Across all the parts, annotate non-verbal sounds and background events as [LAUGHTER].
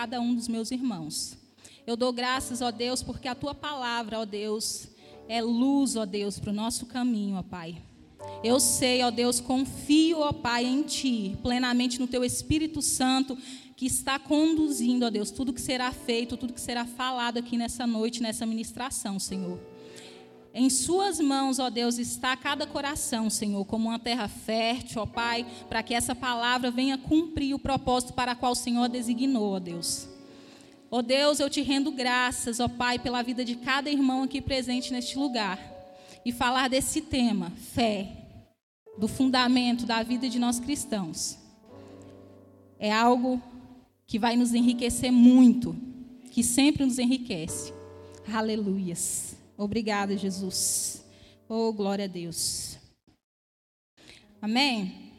cada um dos meus irmãos. Eu dou graças, ó Deus, porque a tua palavra, ó Deus, é luz, ó Deus, para o nosso caminho, ó Pai. Eu sei, ó Deus, confio, ó Pai, em Ti, plenamente no Teu Espírito Santo, que está conduzindo, ó Deus, tudo que será feito, tudo que será falado aqui nessa noite, nessa ministração, Senhor. Em Suas mãos, ó Deus, está cada coração, Senhor, como uma terra fértil, ó Pai, para que essa palavra venha cumprir o propósito para qual o Senhor designou, ó Deus. Ó Deus, eu te rendo graças, ó Pai, pela vida de cada irmão aqui presente neste lugar. E falar desse tema, fé, do fundamento da vida de nós cristãos. É algo que vai nos enriquecer muito, que sempre nos enriquece. Aleluias. Obrigada, Jesus. Oh, glória a Deus. Amém?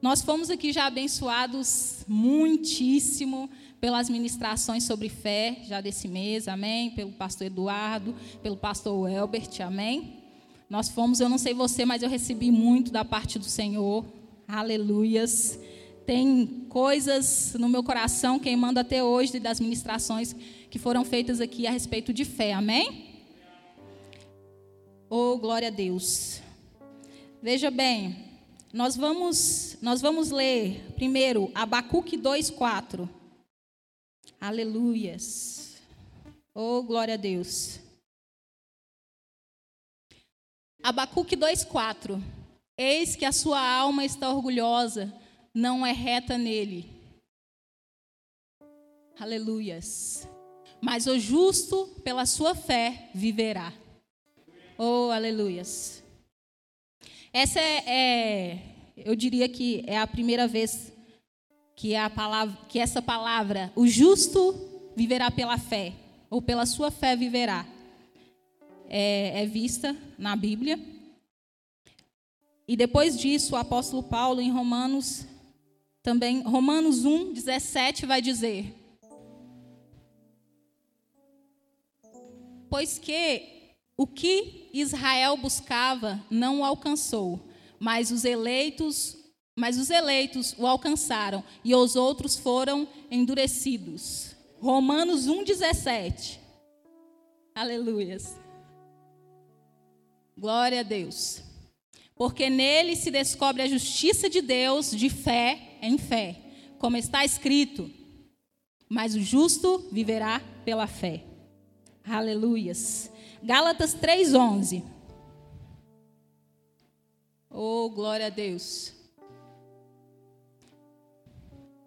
Nós fomos aqui já abençoados muitíssimo pelas ministrações sobre fé, já desse mês, amém? Pelo pastor Eduardo, pelo pastor Elbert, amém? Nós fomos, eu não sei você, mas eu recebi muito da parte do Senhor, aleluias. Tem coisas no meu coração queimando até hoje das ministrações que foram feitas aqui a respeito de fé, amém? Oh, glória a Deus. Veja bem, nós vamos, nós vamos ler primeiro Abacuque 2:4. Aleluias. Oh, glória a Deus. Abacuque 2:4. Eis que a sua alma está orgulhosa, não é reta nele. Aleluias mas o justo, pela sua fé, viverá. Oh, aleluias. Essa é, é, eu diria que é a primeira vez que, é a palavra, que essa palavra, o justo viverá pela fé, ou pela sua fé viverá, é, é vista na Bíblia. E depois disso, o apóstolo Paulo, em Romanos, também, Romanos 1, 17, vai dizer: Pois que o que Israel buscava não o alcançou, mas os eleitos, mas os eleitos o alcançaram e os outros foram endurecidos. Romanos 1:17. Aleluias. Glória a Deus. Porque nele se descobre a justiça de Deus de fé em fé, como está escrito: mas o justo viverá pela fé. Aleluias. Gálatas 3:11. Oh, glória a Deus.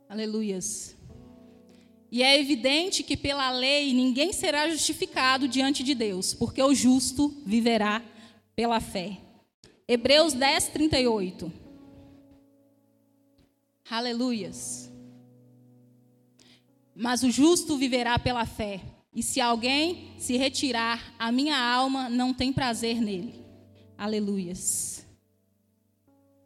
Aleluias. E é evidente que pela lei ninguém será justificado diante de Deus, porque o justo viverá pela fé. Hebreus 10, 38. Aleluias. Mas o justo viverá pela fé. E se alguém se retirar, a minha alma não tem prazer nele. Aleluias.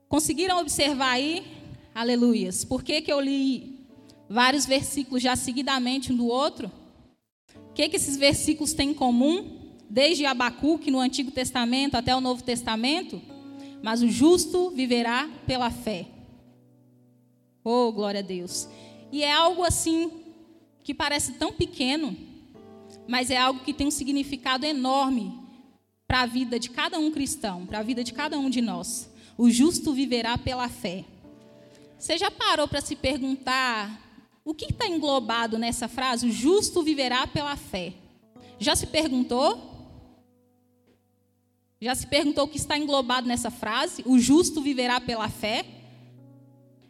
Conseguiram observar aí? Aleluias. Por que, que eu li vários versículos já seguidamente um do outro? O que, que esses versículos têm em comum? Desde Abacuque no Antigo Testamento até o Novo Testamento? Mas o justo viverá pela fé. Oh, glória a Deus. E é algo assim que parece tão pequeno, mas é algo que tem um significado enorme para a vida de cada um cristão, para a vida de cada um de nós. O justo viverá pela fé. Você já parou para se perguntar o que está englobado nessa frase? O justo viverá pela fé. Já se perguntou? Já se perguntou o que está englobado nessa frase? O justo viverá pela fé?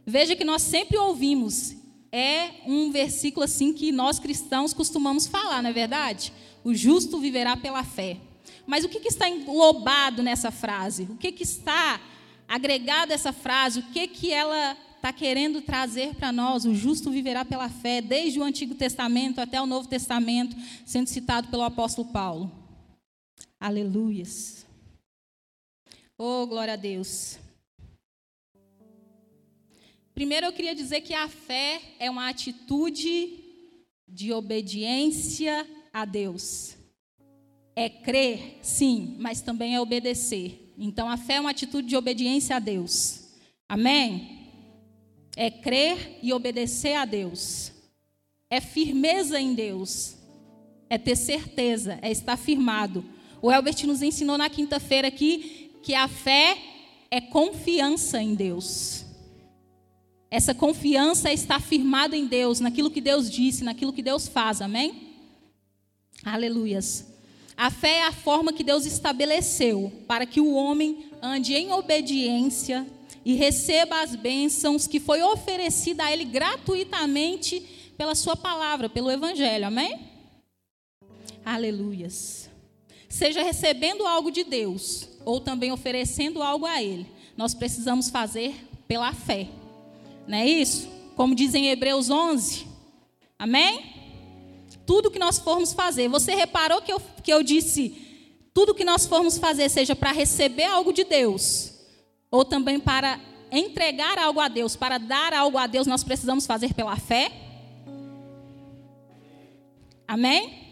Veja que nós sempre ouvimos é um versículo assim que nós cristãos costumamos falar, não é verdade? O justo viverá pela fé. Mas o que, que está englobado nessa frase? O que, que está agregado a essa frase? O que, que ela está querendo trazer para nós? O justo viverá pela fé, desde o Antigo Testamento até o Novo Testamento, sendo citado pelo apóstolo Paulo. Aleluias. Oh, glória a Deus. Primeiro eu queria dizer que a fé é uma atitude de obediência a Deus. É crer, sim, mas também é obedecer. Então a fé é uma atitude de obediência a Deus. Amém? é crer e obedecer a Deus. É firmeza em Deus. É ter certeza, é estar firmado. O Elbert nos ensinou na quinta-feira aqui que a fé é confiança em Deus. Essa confiança estar firmado em Deus, naquilo que Deus disse, naquilo que Deus faz, amém? Aleluias. A fé é a forma que Deus estabeleceu para que o homem ande em obediência e receba as bênçãos que foi oferecida a ele gratuitamente pela sua palavra, pelo evangelho. Amém? Aleluias. Seja recebendo algo de Deus ou também oferecendo algo a ele, nós precisamos fazer pela fé. Não é isso? Como dizem Hebreus 11. Amém? Tudo que nós formos fazer. Você reparou que eu, que eu disse: tudo que nós formos fazer, seja para receber algo de Deus, ou também para entregar algo a Deus, para dar algo a Deus, nós precisamos fazer pela fé? Amém?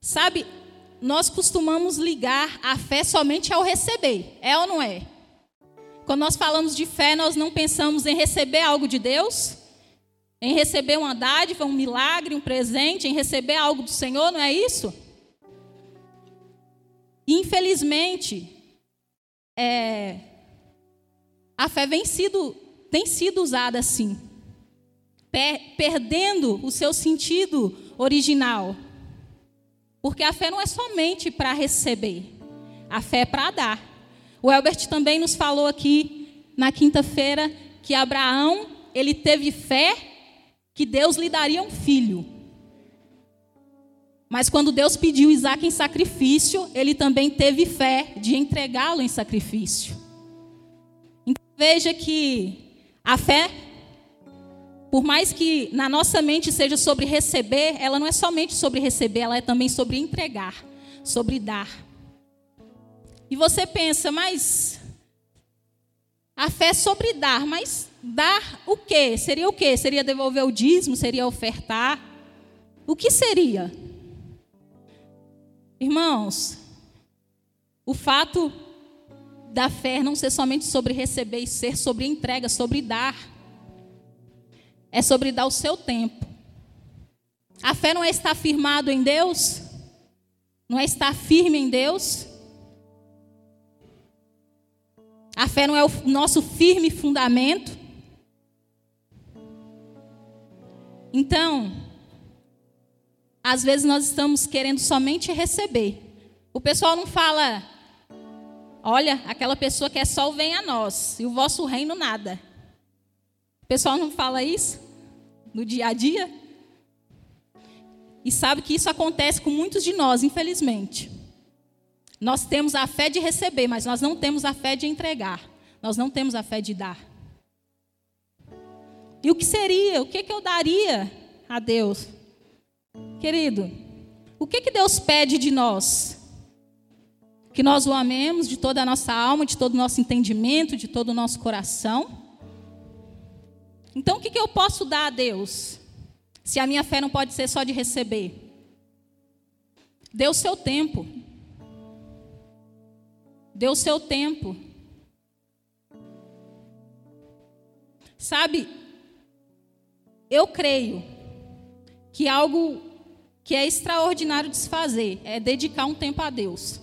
Sabe, nós costumamos ligar a fé somente ao receber, é ou não é? Quando nós falamos de fé, nós não pensamos em receber algo de Deus, em receber uma dádiva, um milagre, um presente, em receber algo do Senhor, não é isso? Infelizmente, é, a fé vem sido, tem sido usada assim, per, perdendo o seu sentido original. Porque a fé não é somente para receber, a fé é para dar. O Elbert também nos falou aqui na quinta-feira que Abraão, ele teve fé que Deus lhe daria um filho. Mas quando Deus pediu Isaac em sacrifício, ele também teve fé de entregá-lo em sacrifício. Então veja que a fé, por mais que na nossa mente seja sobre receber, ela não é somente sobre receber, ela é também sobre entregar, sobre dar. E você pensa, mas a fé é sobre dar, mas dar o quê? Seria o quê? Seria devolver o dízimo? Seria ofertar? O que seria? Irmãos, o fato da fé não ser somente sobre receber e ser sobre entrega, sobre dar. É sobre dar o seu tempo. A fé não é estar firmado em Deus? Não é estar firme em Deus? A fé não é o nosso firme fundamento? Então, às vezes nós estamos querendo somente receber. O pessoal não fala, olha, aquela pessoa quer só o vem a nós e o vosso reino nada. O pessoal não fala isso no dia a dia? E sabe que isso acontece com muitos de nós, infelizmente. Nós temos a fé de receber, mas nós não temos a fé de entregar. Nós não temos a fé de dar. E o que seria? O que, que eu daria a Deus? Querido, o que, que Deus pede de nós? Que nós o amemos de toda a nossa alma, de todo o nosso entendimento, de todo o nosso coração. Então, o que, que eu posso dar a Deus? Se a minha fé não pode ser só de receber. Dê o seu tempo. O seu tempo. Sabe, eu creio que algo que é extraordinário de se fazer é dedicar um tempo a Deus.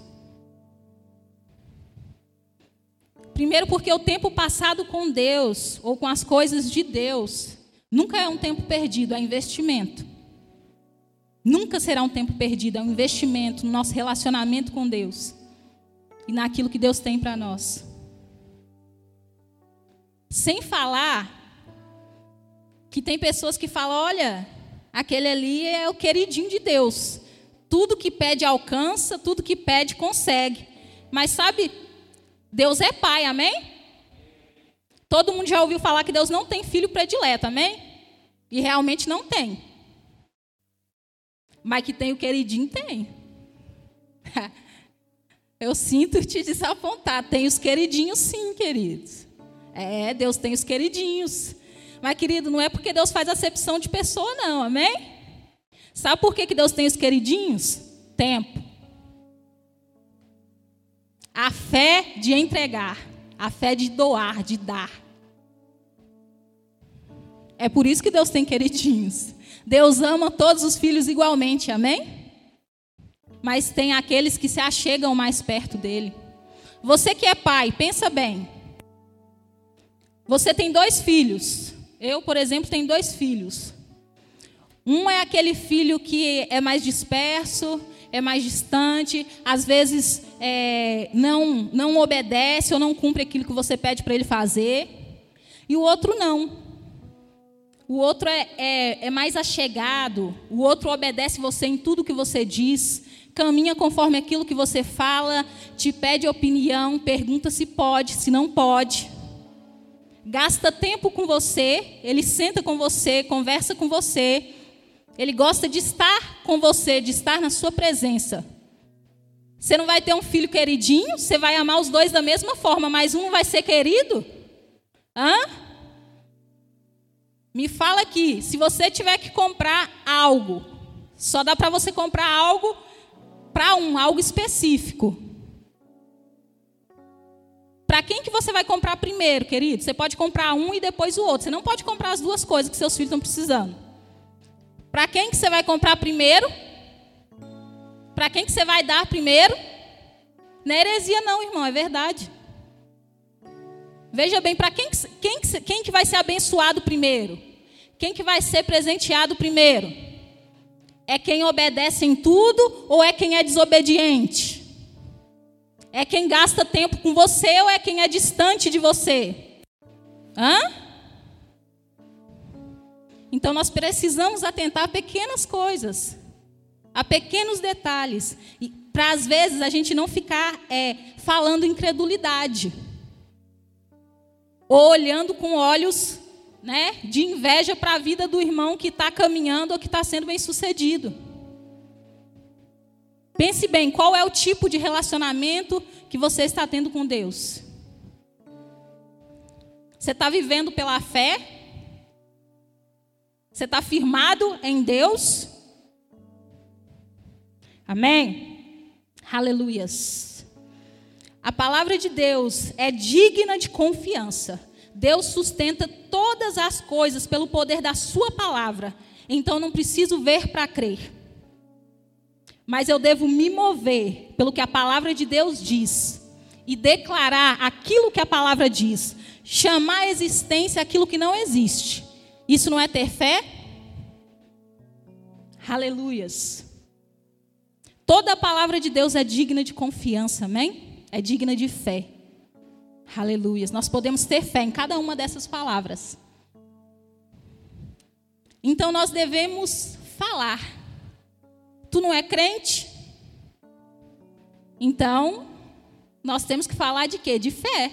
Primeiro, porque o tempo passado com Deus ou com as coisas de Deus nunca é um tempo perdido, é investimento. Nunca será um tempo perdido, é um investimento no nosso relacionamento com Deus e naquilo que Deus tem para nós. Sem falar que tem pessoas que falam: olha, aquele ali é o queridinho de Deus. Tudo que pede alcança, tudo que pede consegue. Mas sabe, Deus é pai, amém? Todo mundo já ouviu falar que Deus não tem filho predileto, amém? E realmente não tem. Mas que tem o queridinho, tem. [LAUGHS] Eu sinto te desapontar. Tem os queridinhos, sim, queridos. É, Deus tem os queridinhos. Mas, querido, não é porque Deus faz acepção de pessoa, não, amém? Sabe por que, que Deus tem os queridinhos? Tempo. A fé de entregar, a fé de doar, de dar. É por isso que Deus tem queridinhos. Deus ama todos os filhos igualmente, amém? Mas tem aqueles que se achegam mais perto dele. Você que é pai, pensa bem. Você tem dois filhos. Eu, por exemplo, tenho dois filhos. Um é aquele filho que é mais disperso, é mais distante, às vezes é, não, não obedece ou não cumpre aquilo que você pede para ele fazer. E o outro não. O outro é, é, é mais achegado, o outro obedece você em tudo que você diz, caminha conforme aquilo que você fala, te pede opinião, pergunta se pode, se não pode. Gasta tempo com você, ele senta com você, conversa com você. Ele gosta de estar com você, de estar na sua presença. Você não vai ter um filho queridinho, você vai amar os dois da mesma forma, mas um vai ser querido? Hã? Me fala aqui, se você tiver que comprar algo, só dá para você comprar algo para um, algo específico. Para quem que você vai comprar primeiro, querido? Você pode comprar um e depois o outro. Você não pode comprar as duas coisas que seus filhos estão precisando. Para quem que você vai comprar primeiro? Para quem que você vai dar primeiro? Não é heresia não, irmão, é verdade. Veja bem, para quem, quem, quem que vai ser abençoado primeiro? Quem que vai ser presenteado primeiro? É quem obedece em tudo ou é quem é desobediente? É quem gasta tempo com você ou é quem é distante de você? Hã? Então nós precisamos atentar a pequenas coisas, a pequenos detalhes, para às vezes a gente não ficar é, falando incredulidade, ou olhando com olhos né, de inveja para a vida do irmão que está caminhando ou que está sendo bem sucedido. Pense bem, qual é o tipo de relacionamento que você está tendo com Deus? Você está vivendo pela fé? Você está firmado em Deus? Amém? Aleluias. A palavra de Deus é digna de confiança. Deus sustenta todas as coisas pelo poder da Sua palavra. Então não preciso ver para crer. Mas eu devo me mover pelo que a palavra de Deus diz e declarar aquilo que a palavra diz, chamar à existência aquilo que não existe. Isso não é ter fé? Aleluias. Toda a palavra de Deus é digna de confiança, amém? É digna de fé. Aleluias. Nós podemos ter fé em cada uma dessas palavras. Então nós devemos falar. Tu não é crente? Então, nós temos que falar de quê? De fé.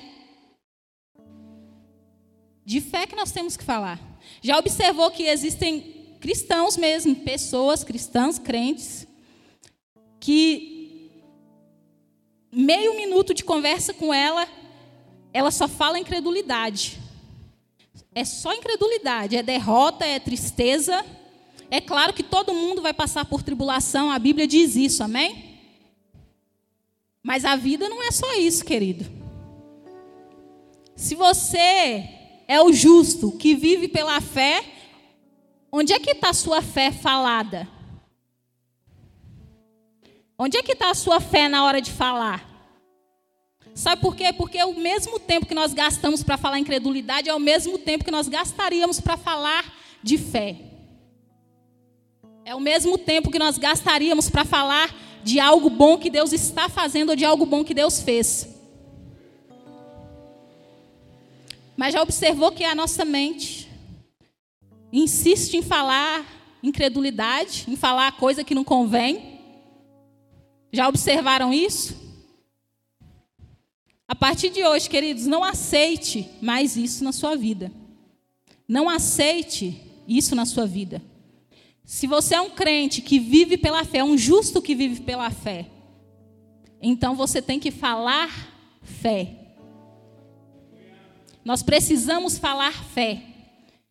De fé que nós temos que falar. Já observou que existem cristãos mesmo, pessoas cristãs, crentes, que meio minuto de conversa com ela, ela só fala incredulidade. É só incredulidade, é derrota, é tristeza. É claro que todo mundo vai passar por tribulação, a Bíblia diz isso, amém? Mas a vida não é só isso, querido. Se você é o justo que vive pela fé, onde é que está a sua fé falada? Onde é que está a sua fé na hora de falar? Sabe por quê? Porque é o mesmo tempo que nós gastamos para falar incredulidade é o mesmo tempo que nós gastaríamos para falar de fé. É o mesmo tempo que nós gastaríamos para falar de algo bom que Deus está fazendo ou de algo bom que Deus fez. Mas já observou que a nossa mente insiste em falar incredulidade, em falar coisa que não convém? Já observaram isso? A partir de hoje, queridos, não aceite mais isso na sua vida. Não aceite isso na sua vida. Se você é um crente que vive pela fé, um justo que vive pela fé, então você tem que falar fé. Nós precisamos falar fé.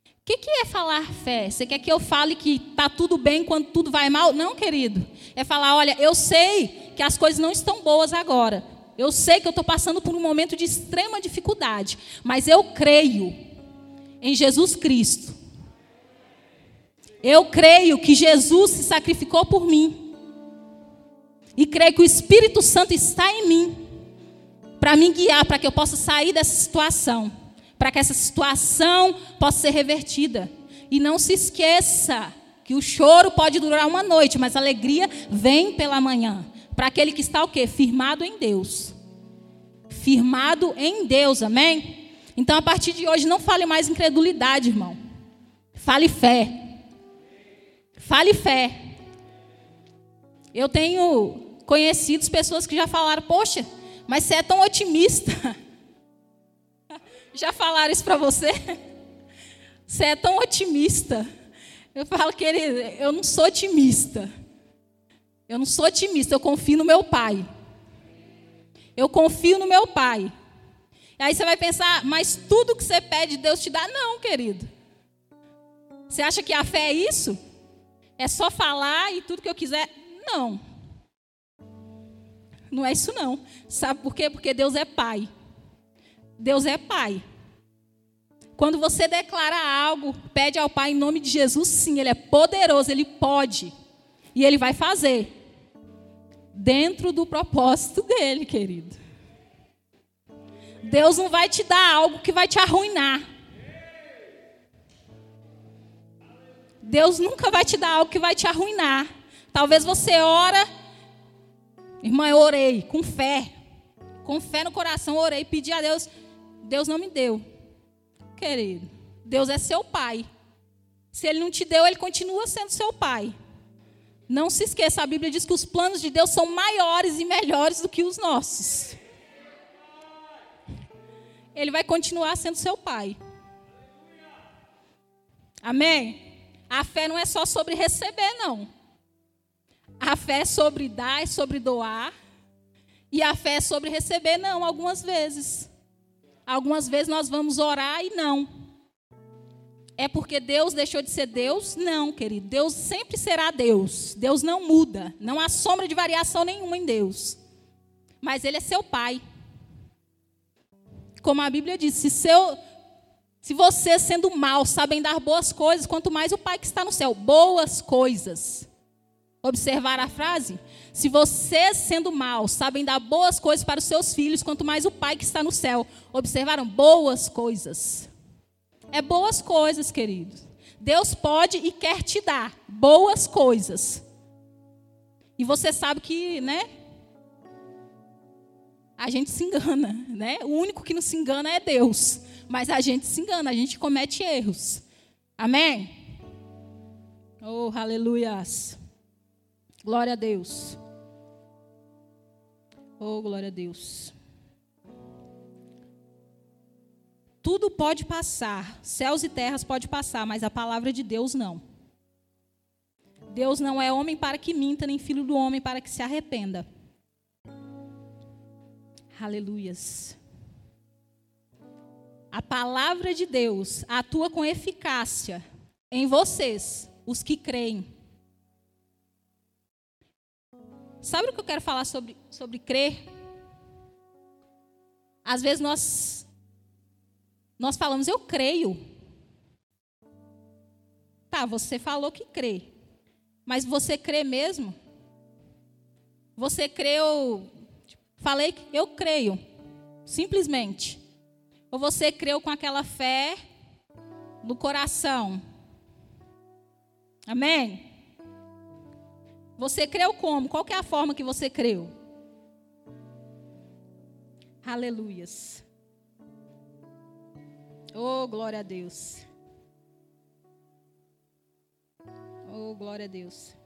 O que, que é falar fé? Você quer que eu fale que está tudo bem quando tudo vai mal? Não, querido. É falar: olha, eu sei que as coisas não estão boas agora. Eu sei que eu estou passando por um momento de extrema dificuldade. Mas eu creio em Jesus Cristo. Eu creio que Jesus se sacrificou por mim. E creio que o Espírito Santo está em mim para me guiar, para que eu possa sair dessa situação, para que essa situação possa ser revertida. E não se esqueça que o choro pode durar uma noite, mas a alegria vem pela manhã. Para aquele que está o quê? Firmado em Deus. Firmado em Deus, amém? Então, a partir de hoje, não fale mais incredulidade, irmão. Fale fé. Fale fé. Eu tenho conhecidos pessoas que já falaram, poxa, mas você é tão otimista. [LAUGHS] Já falaram isso para você? Você é tão otimista. Eu falo que ele, eu não sou otimista. Eu não sou otimista, eu confio no meu pai. Eu confio no meu pai. E aí você vai pensar, mas tudo que você pede, Deus te dá? Não, querido. Você acha que a fé é isso? É só falar e tudo que eu quiser? Não. Não é isso não. Sabe por quê? Porque Deus é pai. Deus é pai. Quando você declara algo, pede ao Pai em nome de Jesus, sim, Ele é poderoso, Ele pode. E Ele vai fazer. Dentro do propósito dele, querido. Deus não vai te dar algo que vai te arruinar. Deus nunca vai te dar algo que vai te arruinar. Talvez você ora Irmã, eu orei com fé. Com fé no coração, orei, pedi a Deus. Deus não me deu. Querido, Deus é seu pai. Se ele não te deu, ele continua sendo seu pai. Não se esqueça, a Bíblia diz que os planos de Deus são maiores e melhores do que os nossos. Ele vai continuar sendo seu pai. Amém? A fé não é só sobre receber, não. A fé é sobre dar, é sobre doar. E a fé é sobre receber, não, algumas vezes. Algumas vezes nós vamos orar e não. É porque Deus deixou de ser Deus? Não, querido. Deus sempre será Deus. Deus não muda. Não há sombra de variação nenhuma em Deus. Mas Ele é seu Pai. Como a Bíblia diz, se, seu, se você, sendo mal, sabem dar boas coisas, quanto mais o Pai que está no céu. Boas coisas. Observar a frase? Se vocês, sendo maus, sabem dar boas coisas para os seus filhos, quanto mais o Pai que está no céu. Observaram? Boas coisas. É boas coisas, queridos. Deus pode e quer te dar boas coisas. E você sabe que, né? A gente se engana, né? O único que não se engana é Deus. Mas a gente se engana, a gente comete erros. Amém? Oh, aleluias. Glória a Deus. Oh, glória a Deus. Tudo pode passar, céus e terras pode passar, mas a palavra de Deus não. Deus não é homem para que minta, nem filho do homem para que se arrependa. Aleluias. A palavra de Deus atua com eficácia em vocês, os que creem. Sabe o que eu quero falar sobre, sobre crer? Às vezes nós, nós falamos, eu creio. Tá, você falou que crê. Mas você crê mesmo? Você creu. Falei que eu creio. Simplesmente. Ou você creu com aquela fé no coração? Amém? Você creu como? Qual é a forma que você creu? Aleluias. Oh, glória a Deus. Oh, glória a Deus.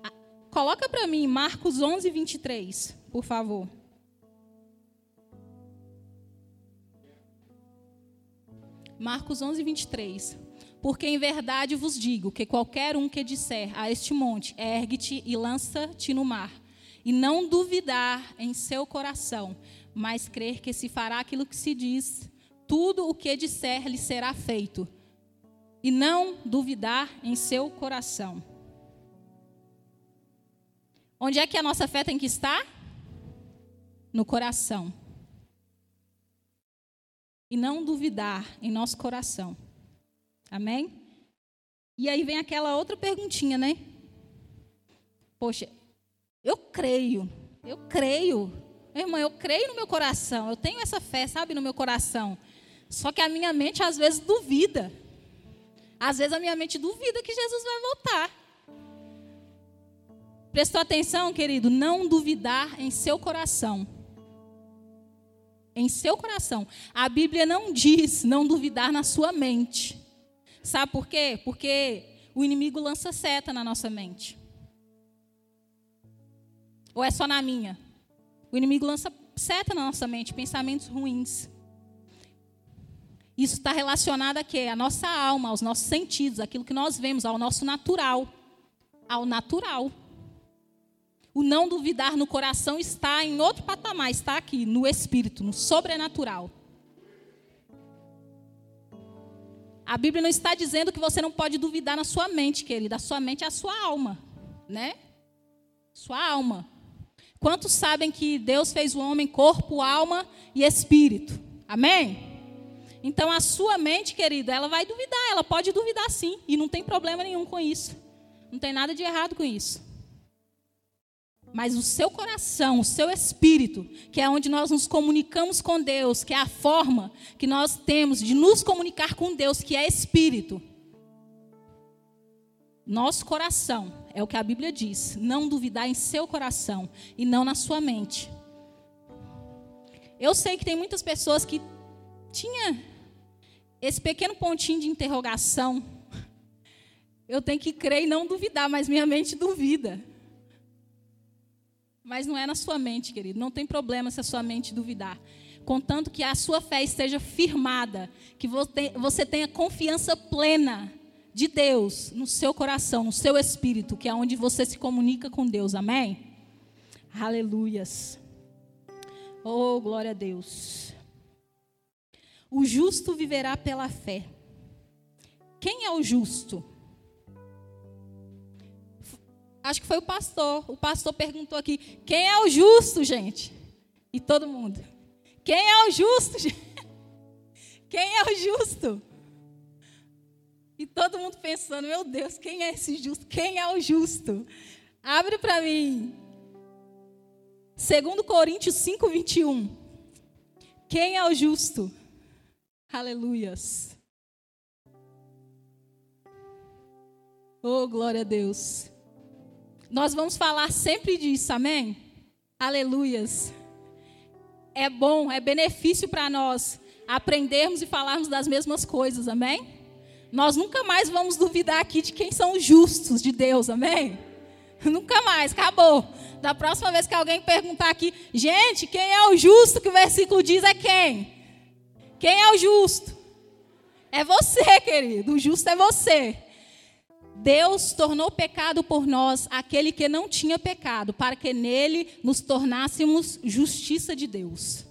Ah, coloca para mim Marcos 11, 23, por favor. Marcos 11, 23. Porque em verdade vos digo que qualquer um que disser a este monte, ergue-te e lança-te no mar, e não duvidar em seu coração, mas crer que se fará aquilo que se diz, tudo o que disser lhe será feito, e não duvidar em seu coração. Onde é que a nossa fé tem que estar? No coração. E não duvidar em nosso coração. Amém? E aí vem aquela outra perguntinha, né? Poxa, eu creio, eu creio. Irmã, eu creio no meu coração, eu tenho essa fé, sabe, no meu coração. Só que a minha mente às vezes duvida. Às vezes a minha mente duvida que Jesus vai voltar. Prestou atenção, querido? Não duvidar em seu coração. Em seu coração. A Bíblia não diz não duvidar na sua mente. Sabe por quê? Porque o inimigo lança seta na nossa mente. Ou é só na minha? O inimigo lança seta na nossa mente, pensamentos ruins. Isso está relacionado a quê? A nossa alma, aos nossos sentidos, aquilo que nós vemos, ao nosso natural. Ao natural. O não duvidar no coração está em outro patamar, está aqui, no espírito, no sobrenatural. A Bíblia não está dizendo que você não pode duvidar na sua mente, querida. A sua mente é a sua alma, né? Sua alma. Quantos sabem que Deus fez o homem corpo, alma e espírito? Amém? Então a sua mente, querida, ela vai duvidar, ela pode duvidar sim, e não tem problema nenhum com isso. Não tem nada de errado com isso. Mas o seu coração, o seu espírito, que é onde nós nos comunicamos com Deus, que é a forma que nós temos de nos comunicar com Deus, que é espírito. Nosso coração, é o que a Bíblia diz, não duvidar em seu coração e não na sua mente. Eu sei que tem muitas pessoas que tinha esse pequeno pontinho de interrogação. [LAUGHS] Eu tenho que crer e não duvidar, mas minha mente duvida. Mas não é na sua mente, querido. Não tem problema se a sua mente duvidar. Contanto que a sua fé esteja firmada, que você tenha confiança plena de Deus no seu coração, no seu espírito, que é onde você se comunica com Deus. Amém? Aleluias. Oh, glória a Deus. O justo viverá pela fé. Quem é o justo? Acho que foi o pastor. O pastor perguntou aqui: quem é o justo, gente? E todo mundo. Quem é o justo? [LAUGHS] Quem é o justo? E todo mundo pensando: meu Deus, quem é esse justo? Quem é o justo? Abre para mim. Segundo Coríntios 5, 21. Quem é o justo? Aleluias. Oh, glória a Deus. Nós vamos falar sempre disso, amém? Aleluias. É bom, é benefício para nós aprendermos e falarmos das mesmas coisas, amém? Nós nunca mais vamos duvidar aqui de quem são os justos de Deus, amém? Nunca mais, acabou. Da próxima vez que alguém perguntar aqui, gente, quem é o justo que o versículo diz é quem? Quem é o justo? É você, querido. O justo é você. Deus tornou pecado por nós aquele que não tinha pecado, para que nele nos tornássemos justiça de Deus.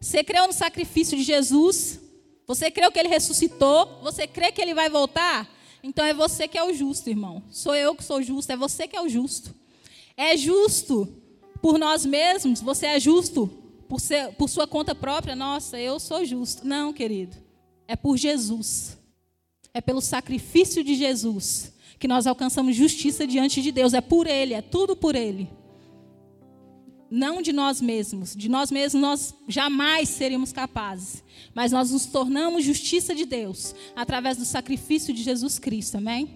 Você creu no sacrifício de Jesus? Você creu que ele ressuscitou? Você crê que ele vai voltar? Então é você que é o justo, irmão. Sou eu que sou justo, é você que é o justo. É justo por nós mesmos? Você é justo por, ser, por sua conta própria, nossa, eu sou justo. Não, querido. É por Jesus. É pelo sacrifício de Jesus que nós alcançamos justiça diante de Deus. É por Ele, é tudo por Ele. Não de nós mesmos. De nós mesmos nós jamais seríamos capazes. Mas nós nos tornamos justiça de Deus através do sacrifício de Jesus Cristo. Amém?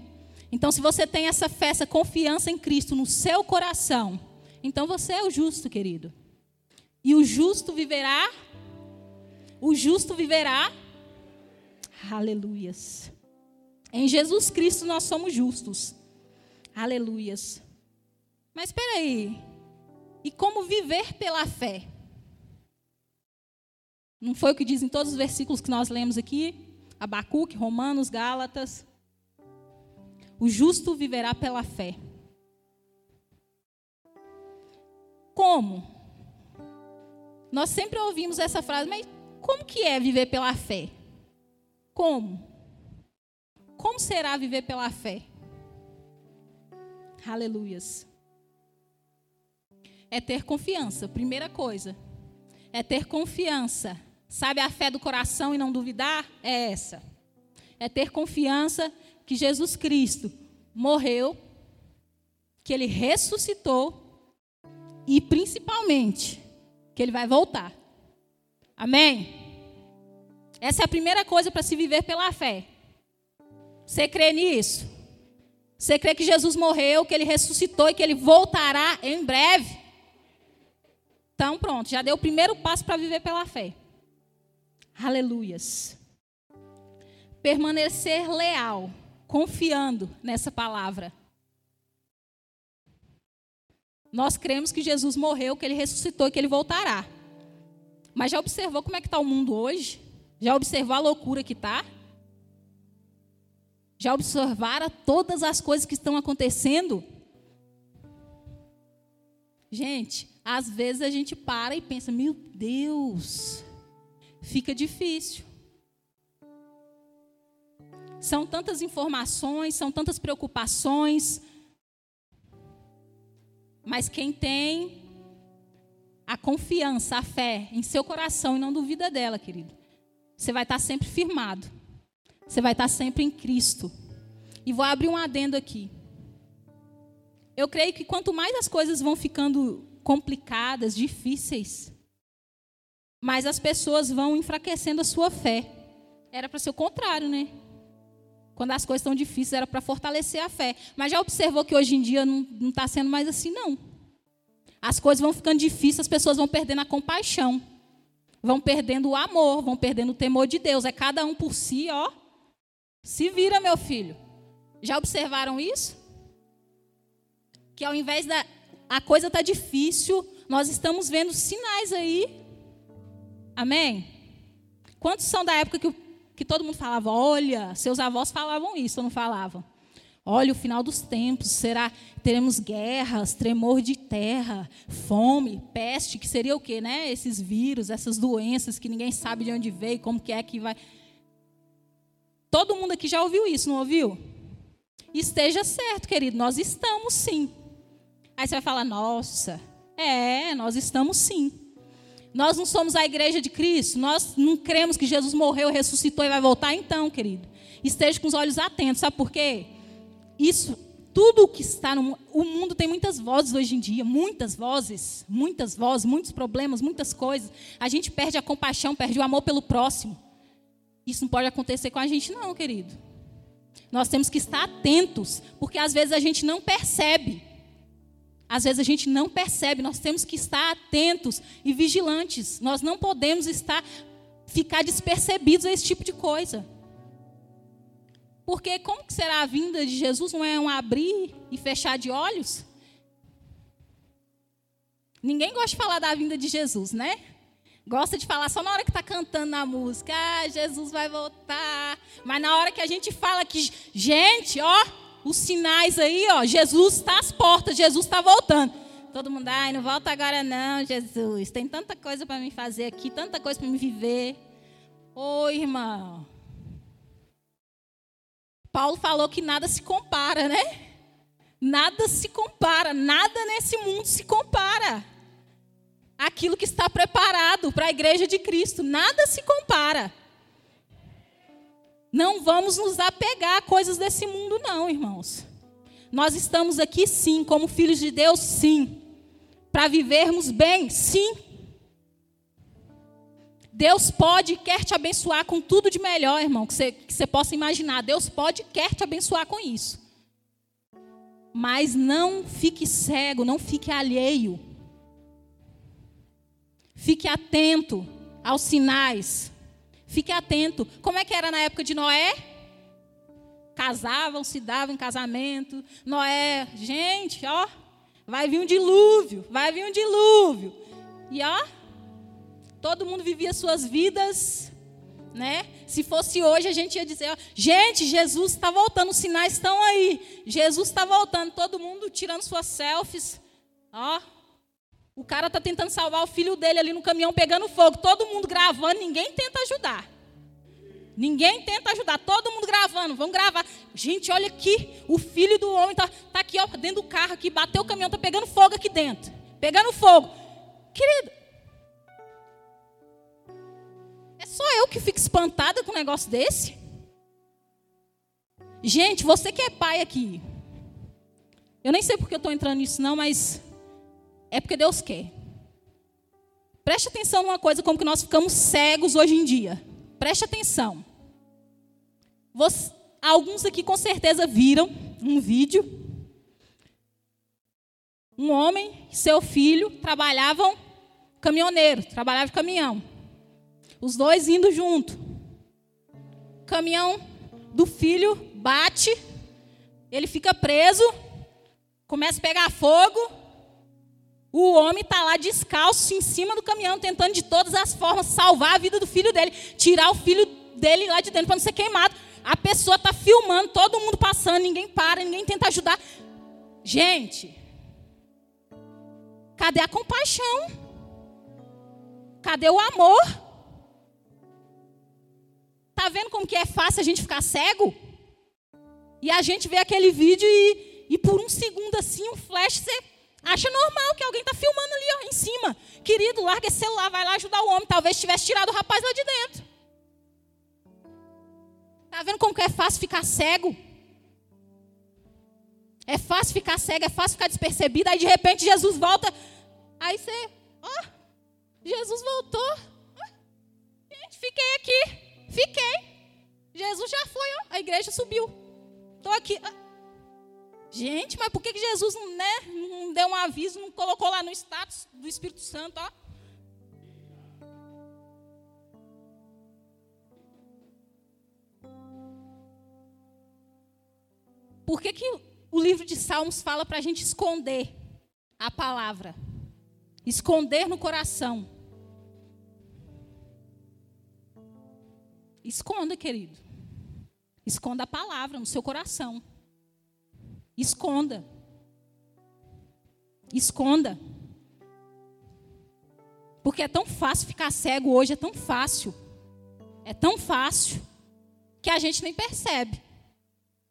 Então, se você tem essa fé, essa confiança em Cristo no seu coração, então você é o justo, querido. E o justo viverá. O justo viverá. Aleluias. Em Jesus Cristo nós somos justos. Aleluias. Mas espera aí. E como viver pela fé? Não foi o que diz em todos os versículos que nós lemos aqui? Abacuque, Romanos, Gálatas. O justo viverá pela fé. Como? Nós sempre ouvimos essa frase, mas como que é viver pela fé? Como? Como será viver pela fé? Aleluias. É ter confiança, primeira coisa. É ter confiança. Sabe a fé do coração e não duvidar? É essa. é ter confiança que Jesus Cristo morreu, que ele ressuscitou e principalmente que ele vai voltar. Amém? Essa é a primeira coisa para se viver pela fé. Você crê nisso? Você crê que Jesus morreu, que ele ressuscitou e que ele voltará em breve? Então, pronto, já deu o primeiro passo para viver pela fé. Aleluias. Permanecer leal, confiando nessa palavra. Nós cremos que Jesus morreu, que ele ressuscitou e que ele voltará. Mas já observou como é que está o mundo hoje? Já observou a loucura que está? Já observaram todas as coisas que estão acontecendo? Gente, às vezes a gente para e pensa: meu Deus, fica difícil. São tantas informações, são tantas preocupações. Mas quem tem a confiança, a fé em seu coração e não duvida dela, querido, você vai estar sempre firmado. Você vai estar sempre em Cristo. E vou abrir um adendo aqui. Eu creio que quanto mais as coisas vão ficando complicadas, difíceis, mais as pessoas vão enfraquecendo a sua fé. Era para ser o contrário, né? Quando as coisas estão difíceis, era para fortalecer a fé. Mas já observou que hoje em dia não está sendo mais assim, não. As coisas vão ficando difíceis, as pessoas vão perdendo a compaixão, vão perdendo o amor, vão perdendo o temor de Deus. É cada um por si, ó. Se vira, meu filho. Já observaram isso? que ao invés da a coisa tá difícil, nós estamos vendo sinais aí. Amém? Quantos são da época que, que todo mundo falava, olha, seus avós falavam isso ou não falavam? Olha, o final dos tempos será teremos guerras, tremor de terra, fome, peste, que seria o quê, né? Esses vírus, essas doenças que ninguém sabe de onde veio, como que é que vai. Todo mundo aqui já ouviu isso, não ouviu? Esteja certo, querido, nós estamos sim. Aí você vai falar: nossa, é, nós estamos sim. Nós não somos a igreja de Cristo, nós não cremos que Jesus morreu, ressuscitou e vai voltar, então, querido. Esteja com os olhos atentos, sabe por quê? Isso, tudo que está no o mundo tem muitas vozes hoje em dia, muitas vozes, muitas vozes, muitos problemas, muitas coisas. A gente perde a compaixão, perde o amor pelo próximo. Isso não pode acontecer com a gente, não, querido. Nós temos que estar atentos, porque às vezes a gente não percebe. Às vezes a gente não percebe, nós temos que estar atentos e vigilantes. Nós não podemos estar ficar despercebidos a esse tipo de coisa. Porque como que será a vinda de Jesus? Não é um abrir e fechar de olhos? Ninguém gosta de falar da vinda de Jesus, né? Gosta de falar só na hora que está cantando na música. Ah, Jesus vai voltar. Mas na hora que a gente fala que, gente, ó, os sinais aí, ó, Jesus está às portas, Jesus está voltando. Todo mundo, ai, não volta agora não, Jesus. Tem tanta coisa para me fazer aqui, tanta coisa para me viver. Ô, irmão. Paulo falou que nada se compara, né? Nada se compara, nada nesse mundo se compara. Aquilo que está preparado para a igreja de Cristo, nada se compara. Não vamos nos apegar a coisas desse mundo, não, irmãos. Nós estamos aqui, sim, como filhos de Deus, sim. Para vivermos bem, sim. Deus pode e quer te abençoar com tudo de melhor, irmão, que você, que você possa imaginar. Deus pode e quer te abençoar com isso. Mas não fique cego, não fique alheio. Fique atento aos sinais. Fique atento. Como é que era na época de Noé? Casavam, se davam em casamento. Noé, gente, ó, vai vir um dilúvio, vai vir um dilúvio. E ó, todo mundo vivia suas vidas, né? Se fosse hoje, a gente ia dizer, ó, gente, Jesus está voltando, os sinais estão aí. Jesus está voltando, todo mundo tirando suas selfies. Ó, o cara está tentando salvar o filho dele ali no caminhão pegando fogo. Todo mundo gravando, ninguém tenta ajudar. Ninguém tenta ajudar, todo mundo gravando. Vamos gravar. Gente, olha aqui, o filho do homem está tá aqui, ó, dentro do carro aqui, bateu o caminhão, está pegando fogo aqui dentro. Pegando fogo. Querido, é só eu que fico espantada com um negócio desse? Gente, você que é pai aqui. Eu nem sei porque eu estou entrando nisso, não, mas é porque Deus quer. Preste atenção numa coisa, como que nós ficamos cegos hoje em dia. Preste atenção. Você, alguns aqui com certeza viram um vídeo. Um homem e seu filho trabalhavam caminhoneiro, trabalhavam de caminhão. Os dois indo junto. caminhão do filho bate, ele fica preso, começa a pegar fogo. O homem está lá descalço em cima do caminhão, tentando de todas as formas salvar a vida do filho dele, tirar o filho dele lá de dentro para não ser queimado. A pessoa está filmando, todo mundo passando, ninguém para, ninguém tenta ajudar. Gente, cadê a compaixão? Cadê o amor? Tá vendo como que é fácil a gente ficar cego? E a gente vê aquele vídeo e, e por um segundo assim, um flash, você acha normal que alguém está filmando ali ó, em cima. Querido, larga esse celular, vai lá ajudar o homem. Talvez tivesse tirado o rapaz lá de dentro. Tá vendo como que é fácil ficar cego? É fácil ficar cego, é fácil ficar despercebido. Aí de repente Jesus volta. Aí você, ó, Jesus voltou. gente, fiquei aqui. Fiquei. Jesus já foi, ó, a igreja subiu. Estou aqui. Gente, mas por que Jesus né, não deu um aviso, não colocou lá no status do Espírito Santo? Ó? Por que, que o livro de Salmos fala para a gente esconder a palavra? Esconder no coração. Esconda, querido. Esconda a palavra no seu coração. Esconda. Esconda. Porque é tão fácil ficar cego hoje, é tão fácil. É tão fácil que a gente nem percebe.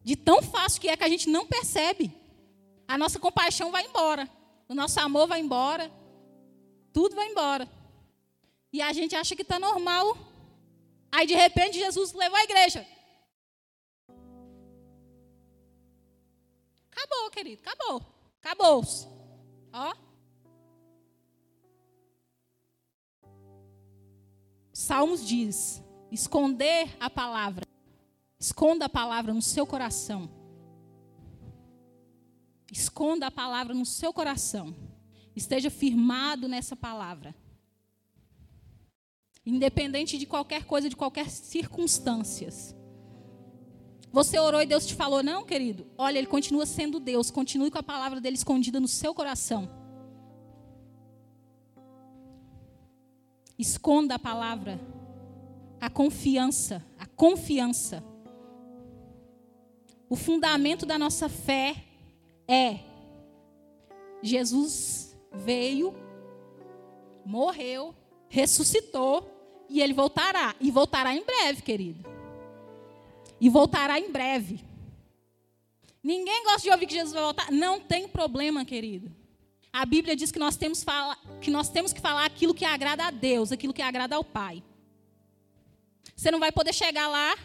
De tão fácil que é que a gente não percebe. A nossa compaixão vai embora. O nosso amor vai embora. Tudo vai embora. E a gente acha que está normal. Aí de repente Jesus levou a igreja. Querido, acabou. Acabou-se. Ó. Salmos diz: esconder a palavra. Esconda a palavra no seu coração. Esconda a palavra no seu coração. Esteja firmado nessa palavra. Independente de qualquer coisa, de qualquer circunstâncias. Você orou e Deus te falou, não, querido? Olha, Ele continua sendo Deus. Continue com a palavra dele escondida no seu coração. Esconda a palavra. A confiança. A confiança. O fundamento da nossa fé é: Jesus veio, morreu, ressuscitou e ele voltará. E voltará em breve, querido e voltará em breve. Ninguém gosta de ouvir que Jesus vai voltar. Não tem problema, querido. A Bíblia diz que nós temos, fala, que nós temos que falar aquilo que agrada a Deus, aquilo que agrada ao Pai. Você não vai poder chegar lá,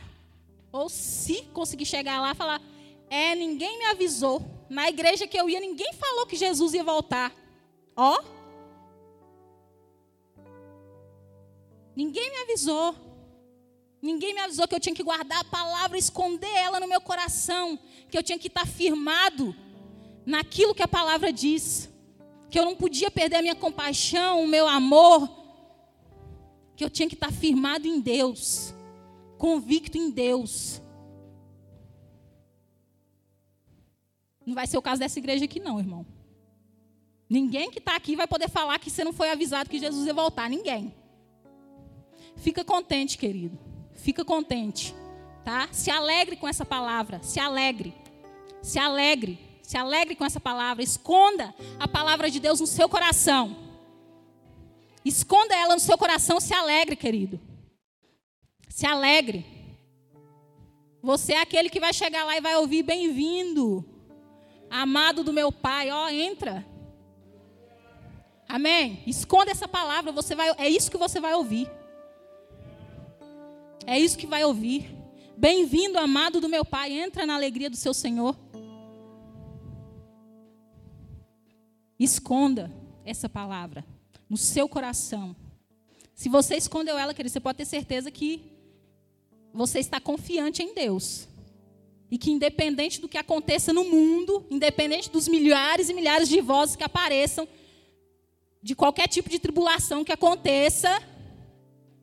ou se conseguir chegar lá, falar: É, ninguém me avisou. Na igreja que eu ia, ninguém falou que Jesus ia voltar. Ó. Ninguém me avisou. Ninguém me avisou que eu tinha que guardar a palavra, esconder ela no meu coração, que eu tinha que estar firmado naquilo que a palavra diz, que eu não podia perder a minha compaixão, o meu amor, que eu tinha que estar firmado em Deus, convicto em Deus. Não vai ser o caso dessa igreja aqui, não, irmão. Ninguém que está aqui vai poder falar que você não foi avisado que Jesus ia voltar. Ninguém. Fica contente, querido. Fica contente, tá? Se alegre com essa palavra, se alegre. Se alegre, se alegre com essa palavra. Esconda a palavra de Deus no seu coração. Esconda ela no seu coração, se alegre, querido. Se alegre. Você é aquele que vai chegar lá e vai ouvir bem-vindo. Amado do meu Pai, ó, entra. Amém. Esconda essa palavra, você vai, é isso que você vai ouvir. É isso que vai ouvir. Bem-vindo, amado do meu Pai, entra na alegria do seu Senhor. Esconda essa palavra no seu coração. Se você escondeu ela, querido, você pode ter certeza que você está confiante em Deus. E que independente do que aconteça no mundo, independente dos milhares e milhares de vozes que apareçam, de qualquer tipo de tribulação que aconteça,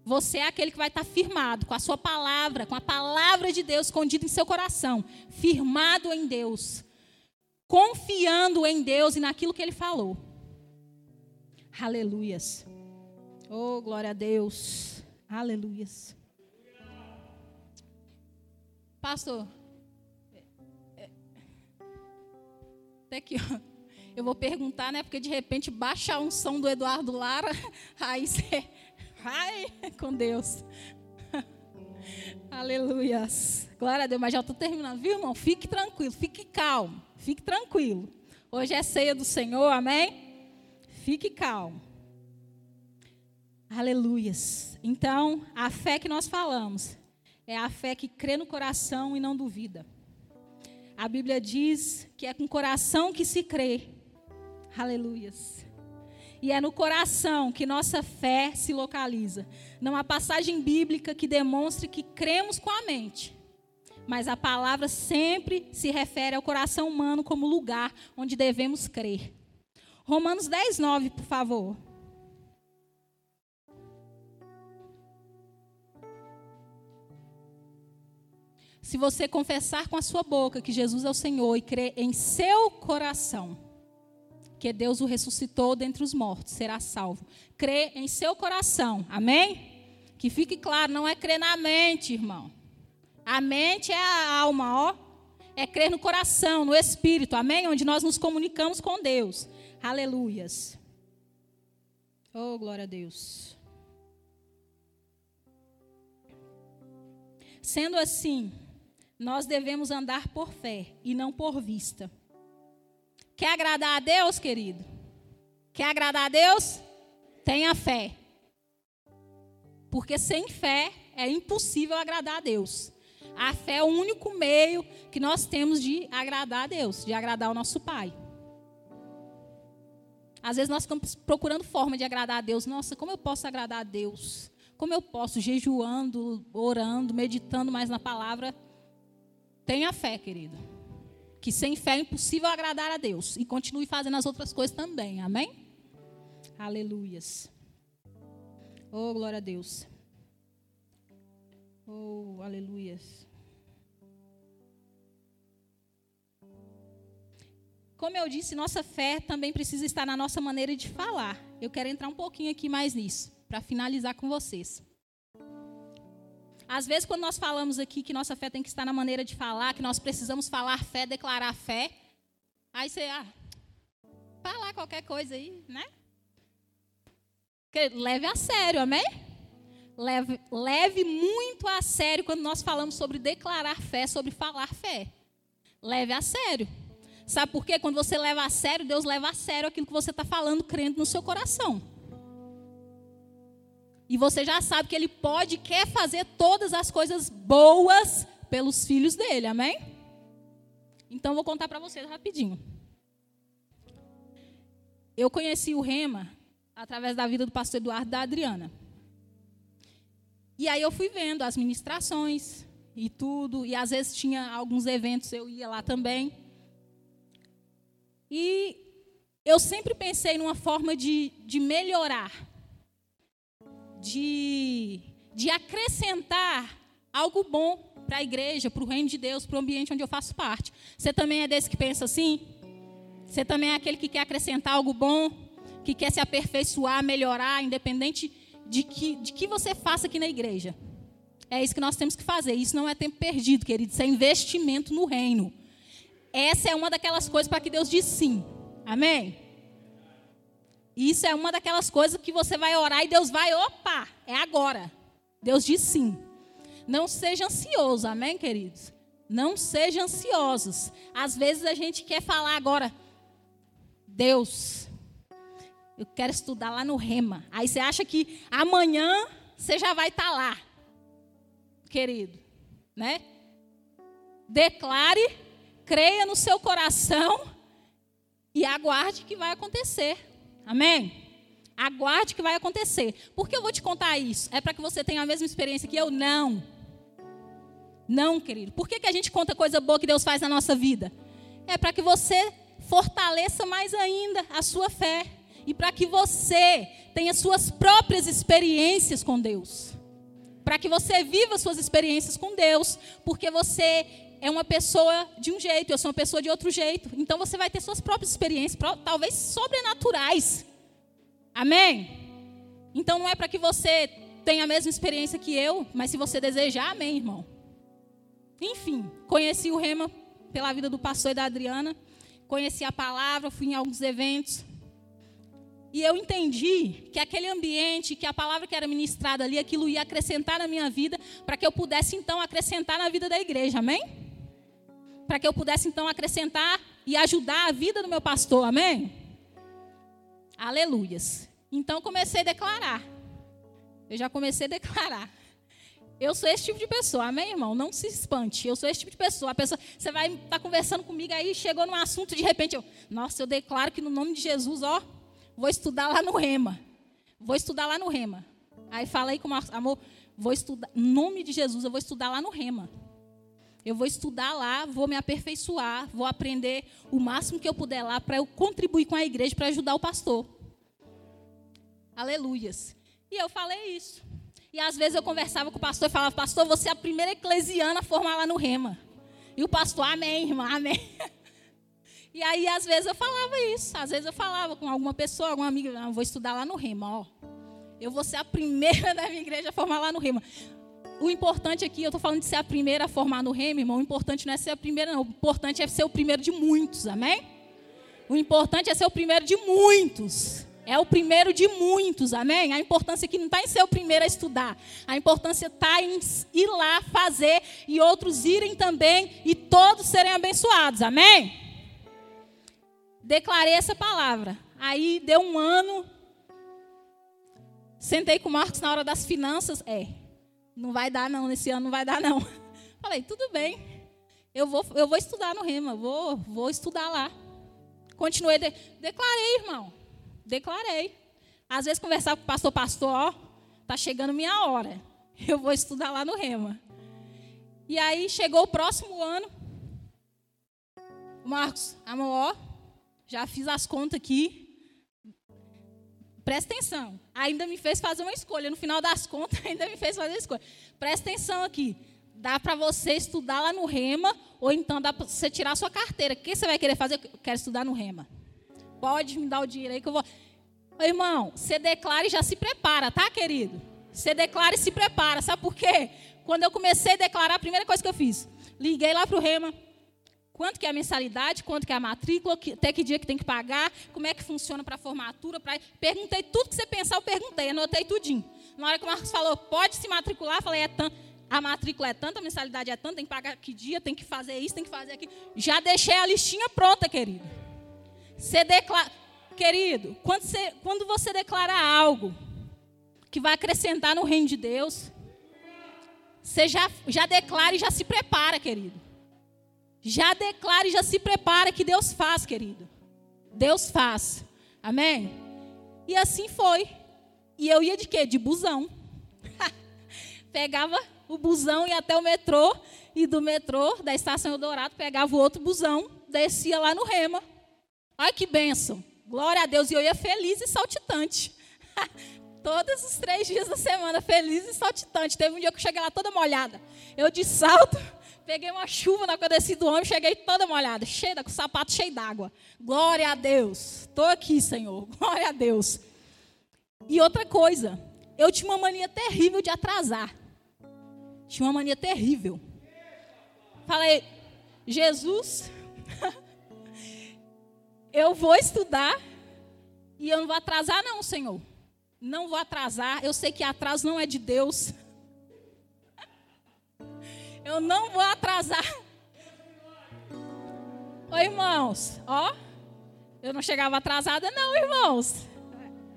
você é aquele que vai estar firmado com a sua palavra, com a palavra de Deus escondida em seu coração, firmado em Deus, confiando em Deus e naquilo que ele falou. Aleluias. Oh, glória a Deus. Aleluias. Pastor, até que eu vou perguntar, né? Porque de repente baixa a unção do Eduardo Lara, [LAUGHS] aí você vai [LAUGHS] com Deus. [LAUGHS] Aleluias. Glória a Deus, mas já estou terminando, viu, irmão? Fique tranquilo, fique calmo, fique tranquilo. Hoje é ceia do Senhor, amém? Fique calmo. Aleluias. Então, a fé que nós falamos é a fé que crê no coração e não duvida. A Bíblia diz que é com o coração que se crê. Aleluias. E é no coração que nossa fé se localiza. Não há passagem bíblica que demonstre que cremos com a mente. Mas a palavra sempre se refere ao coração humano como lugar onde devemos crer. Romanos 10, 9, por favor. se você confessar com a sua boca que Jesus é o Senhor e crer em seu coração que Deus o ressuscitou dentre os mortos, será salvo. Crê em seu coração, amém? Que fique claro, não é crer na mente, irmão. A mente é a alma, ó. É crer no coração, no espírito, amém? Onde nós nos comunicamos com Deus. Aleluias. Oh, glória a Deus. Sendo assim, nós devemos andar por fé e não por vista. Quer agradar a Deus, querido? Quer agradar a Deus? Tenha fé. Porque sem fé é impossível agradar a Deus. A fé é o único meio que nós temos de agradar a Deus, de agradar o nosso Pai. Às vezes nós ficamos procurando forma de agradar a Deus. Nossa, como eu posso agradar a Deus? Como eu posso, jejuando, orando, meditando mais na palavra, Tenha fé, querido. Que sem fé é impossível agradar a Deus. E continue fazendo as outras coisas também. Amém? Aleluias. Oh, glória a Deus. Oh, aleluias. Como eu disse, nossa fé também precisa estar na nossa maneira de falar. Eu quero entrar um pouquinho aqui mais nisso, para finalizar com vocês. Às vezes, quando nós falamos aqui que nossa fé tem que estar na maneira de falar, que nós precisamos falar fé, declarar fé, aí você, ah, falar qualquer coisa aí, né? Leve a sério, amém? Leve, leve muito a sério quando nós falamos sobre declarar fé, sobre falar fé. Leve a sério. Sabe por quê? Quando você leva a sério, Deus leva a sério aquilo que você está falando, crendo no seu coração. E você já sabe que ele pode, quer fazer todas as coisas boas pelos filhos dele, amém? Então vou contar para vocês rapidinho. Eu conheci o Rema através da vida do pastor Eduardo e da Adriana. E aí eu fui vendo as ministrações e tudo, e às vezes tinha alguns eventos, eu ia lá também. E eu sempre pensei numa forma de, de melhorar de, de acrescentar algo bom para a igreja, para o reino de Deus, para o ambiente onde eu faço parte. Você também é desse que pensa assim? Você também é aquele que quer acrescentar algo bom, que quer se aperfeiçoar, melhorar, independente de que, de que você faça aqui na igreja. É isso que nós temos que fazer. Isso não é tempo perdido, querido. Isso é investimento no reino. Essa é uma daquelas coisas para que Deus diz sim. Amém? Isso é uma daquelas coisas que você vai orar e Deus vai, opa, é agora. Deus diz sim. Não seja ansioso, amém, queridos? Não sejam ansiosos. Às vezes a gente quer falar agora, Deus, eu quero estudar lá no Rema. Aí você acha que amanhã você já vai estar tá lá, querido. né? Declare, creia no seu coração e aguarde que vai acontecer. Amém? Aguarde que vai acontecer. Por que eu vou te contar isso? É para que você tenha a mesma experiência que eu? Não. Não, querido. Por que, que a gente conta coisa boa que Deus faz na nossa vida? É para que você fortaleça mais ainda a sua fé. E para que você tenha suas próprias experiências com Deus. Para que você viva suas experiências com Deus. Porque você é uma pessoa de um jeito, eu sou uma pessoa de outro jeito. Então você vai ter suas próprias experiências, talvez sobrenaturais. Amém? Então não é para que você tenha a mesma experiência que eu, mas se você desejar, amém, irmão. Enfim, conheci o Rema pela vida do pastor e da Adriana, conheci a palavra, fui em alguns eventos. E eu entendi que aquele ambiente, que a palavra que era ministrada ali, aquilo ia acrescentar na minha vida, para que eu pudesse então acrescentar na vida da igreja, amém? Para que eu pudesse então acrescentar e ajudar a vida do meu pastor, amém? Aleluias. Então comecei a declarar. Eu já comecei a declarar. Eu sou esse tipo de pessoa, amém, irmão? Não se espante. Eu sou esse tipo de pessoa. A pessoa, você vai estar tá conversando comigo aí, chegou num assunto, de repente eu, nossa, eu declaro que no nome de Jesus, ó, vou estudar lá no Rema. Vou estudar lá no Rema. Aí fala aí com amor, vou estudar, em nome de Jesus, eu vou estudar lá no Rema. Eu vou estudar lá, vou me aperfeiçoar, vou aprender o máximo que eu puder lá para eu contribuir com a igreja para ajudar o pastor. Aleluias. E eu falei isso. E às vezes eu conversava com o pastor e falava, pastor, você é a primeira eclesiana a formar lá no Rema. E o pastor, amém, irmã, amém. [LAUGHS] E aí, às vezes, eu falava isso. Às vezes eu falava com alguma pessoa, alguma amiga, não, vou estudar lá no Rema, ó. Eu vou ser a primeira [LAUGHS] da minha igreja a formar lá no Rema. O importante aqui, eu estou falando de ser a primeira a formar no Rema, irmão. O importante não é ser a primeira, não. O importante é ser o primeiro de muitos, amém? O importante é ser o primeiro de muitos. É o primeiro de muitos, amém? A importância aqui não está em ser o primeiro a estudar. A importância está em ir lá fazer e outros irem também e todos serem abençoados, amém? Declarei essa palavra. Aí deu um ano. Sentei com o Marcos na hora das finanças. É, não vai dar não, nesse ano não vai dar não. [LAUGHS] Falei, tudo bem. Eu vou, eu vou estudar no Rema, vou, vou estudar lá. Continuei, de, declarei, irmão. Declarei. Às vezes conversar com o pastor, pastor, ó, tá chegando minha hora. [LAUGHS] Eu vou estudar lá no Rema. E aí chegou o próximo ano. Marcos, amor, ó, já fiz as contas aqui. Presta atenção. Ainda me fez fazer uma escolha. No final das contas, [LAUGHS] ainda me fez fazer uma escolha. Presta atenção aqui. Dá para você estudar lá no Rema, ou então dá para você tirar a sua carteira. O que você vai querer fazer? Eu quero estudar no Rema pode me dar o dinheiro aí que eu vou. Irmão, você declara e já se prepara, tá, querido? Você declara e se prepara. Sabe por quê? Quando eu comecei a declarar, a primeira coisa que eu fiz, liguei lá para o Rema. Quanto que é a mensalidade, quanto que é a matrícula, até que dia que tem que pagar, como é que funciona para a formatura. Pra... Perguntei tudo que você pensar, eu perguntei, anotei tudinho. Na hora que o Marcos falou, pode se matricular, falei, é tanto. A matrícula é tanta, a mensalidade é tanta, tem que pagar que dia, tem que fazer isso, tem que fazer aquilo. Já deixei a listinha pronta, querido. Você declara, querido, quando você, quando você declara algo que vai acrescentar no reino de Deus, você já, já declara e já se prepara, querido. Já declara e já se prepara que Deus faz, querido. Deus faz. Amém? E assim foi. E eu ia de quê? De busão. [LAUGHS] pegava o busão e até o metrô. E do metrô, da estação Eldorado, pegava o outro busão, descia lá no Rema. Olha que bênção. Glória a Deus. E eu ia feliz e saltitante. [LAUGHS] Todos os três dias da semana, feliz e saltitante. Teve um dia que eu cheguei lá toda molhada. Eu de salto, peguei uma chuva na desci do ônibus, cheguei toda molhada, cheia, com o sapato cheio d'água. Glória a Deus. Estou aqui, Senhor. [LAUGHS] Glória a Deus. E outra coisa, eu tinha uma mania terrível de atrasar. Tinha uma mania terrível. Falei, Jesus, [LAUGHS] eu vou estudar e eu não vou atrasar, não, Senhor. Não vou atrasar. Eu sei que atraso não é de Deus. Eu não vou atrasar. Oi, irmãos. Ó, eu não chegava atrasada, não, irmãos.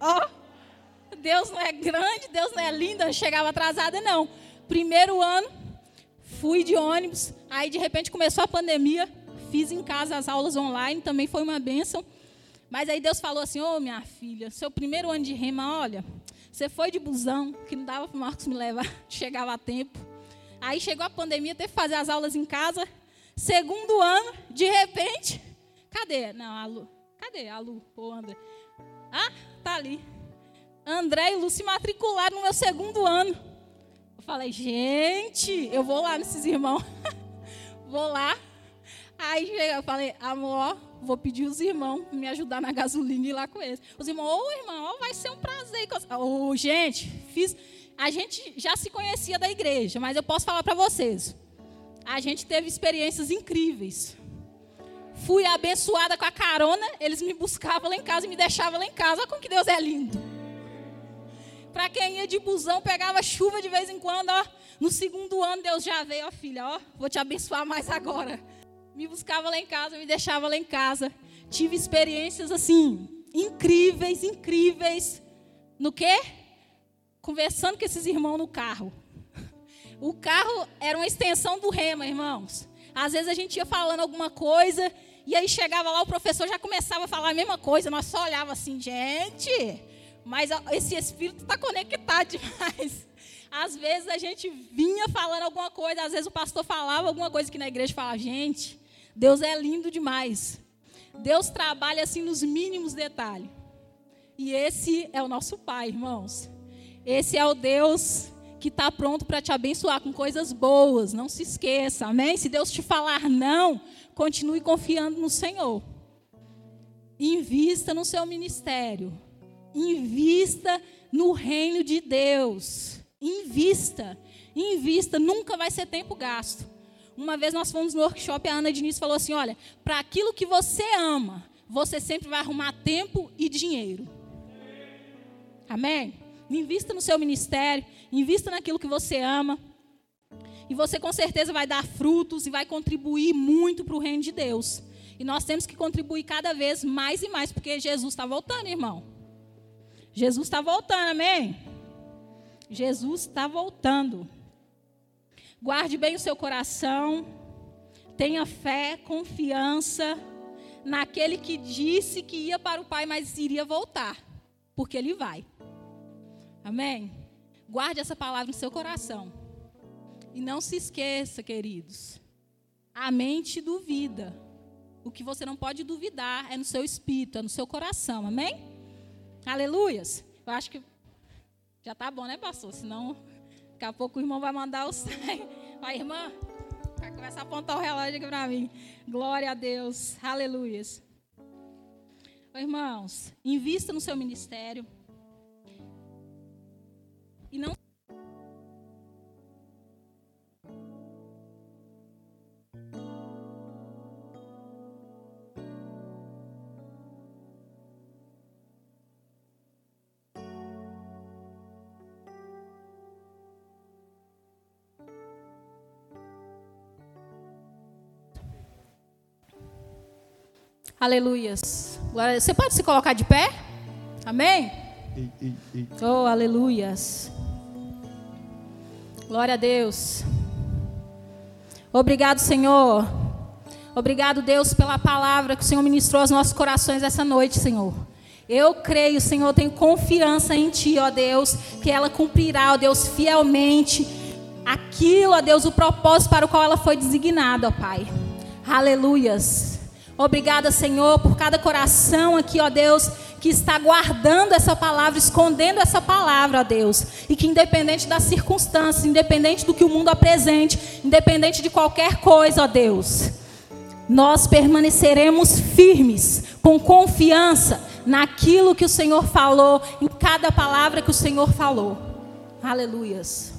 Ó, Deus não é grande, Deus não é lindo, eu não chegava atrasada, não. Primeiro ano, Fui de ônibus, aí de repente começou a pandemia, fiz em casa as aulas online, também foi uma bênção. Mas aí Deus falou assim: Ô oh, minha filha, seu primeiro ano de rema, olha, você foi de busão, que não dava para o Marcos me levar, [LAUGHS] chegava a tempo. Aí chegou a pandemia, teve que fazer as aulas em casa. Segundo ano, de repente, cadê? Não, a Lu. Cadê a Lu ou André? Ah, tá ali. André e Lu se matricularam no meu segundo ano. Eu falei, gente, eu vou lá nesses irmãos. [LAUGHS] vou lá. Aí eu falei, amor, vou pedir os irmãos me ajudar na gasolina e ir lá com eles. Os irmãos, ô oh, irmão, vai ser um prazer. Ô, oh, gente, fiz. A gente já se conhecia da igreja, mas eu posso falar para vocês. A gente teve experiências incríveis. Fui abençoada com a carona, eles me buscavam lá em casa e me deixavam lá em casa. Olha como que Deus é lindo. Para quem ia de busão, pegava chuva de vez em quando, ó. No segundo ano, Deus já veio, ó filha, ó, vou te abençoar mais agora me buscava lá em casa, me deixava lá em casa. Tive experiências assim, incríveis, incríveis. No quê? Conversando com esses irmãos no carro. O carro era uma extensão do rema, irmãos. Às vezes a gente ia falando alguma coisa e aí chegava lá, o professor já começava a falar a mesma coisa. Nós só olhava assim, gente, mas esse espírito está conectado demais. [LAUGHS] Às vezes a gente vinha falando alguma coisa, às vezes o pastor falava alguma coisa que na igreja falava, gente, Deus é lindo demais. Deus trabalha assim nos mínimos detalhes. E esse é o nosso Pai, irmãos. Esse é o Deus que está pronto para te abençoar com coisas boas. Não se esqueça, amém? Se Deus te falar não, continue confiando no Senhor. Invista no seu ministério. Invista no reino de Deus. Invista. Invista. Nunca vai ser tempo gasto. Uma vez nós fomos no workshop, a Ana Diniz falou assim: olha, para aquilo que você ama, você sempre vai arrumar tempo e dinheiro. Amém? Invista no seu ministério, invista naquilo que você ama. E você com certeza vai dar frutos e vai contribuir muito para o reino de Deus. E nós temos que contribuir cada vez mais e mais, porque Jesus está voltando, irmão. Jesus está voltando, amém? Jesus está voltando. Guarde bem o seu coração. Tenha fé, confiança naquele que disse que ia para o Pai, mas iria voltar, porque ele vai. Amém? Guarde essa palavra no seu coração. E não se esqueça, queridos. A mente duvida. O que você não pode duvidar é no seu espírito, é no seu coração. Amém? Aleluias. Eu acho que já tá bom, né, pastor? Senão Daqui a pouco o irmão vai mandar o sangue. [LAUGHS] Vai, irmã, vai começar a apontar o relógio aqui para mim. Glória a Deus. Aleluias. Irmãos, invista no seu ministério. E não Aleluias. Você pode se colocar de pé? Amém? Oh, aleluias. Glória a Deus. Obrigado, Senhor. Obrigado, Deus, pela palavra que o Senhor ministrou aos nossos corações essa noite, Senhor. Eu creio, Senhor, tenho confiança em Ti, ó Deus, que ela cumprirá, ó Deus, fielmente aquilo, ó Deus, o propósito para o qual ela foi designada, ó Pai. Aleluias. Obrigada, Senhor, por cada coração aqui, ó Deus, que está guardando essa palavra, escondendo essa palavra, ó Deus. E que independente das circunstâncias, independente do que o mundo apresente, independente de qualquer coisa, ó Deus, nós permaneceremos firmes, com confiança naquilo que o Senhor falou, em cada palavra que o Senhor falou. Aleluias.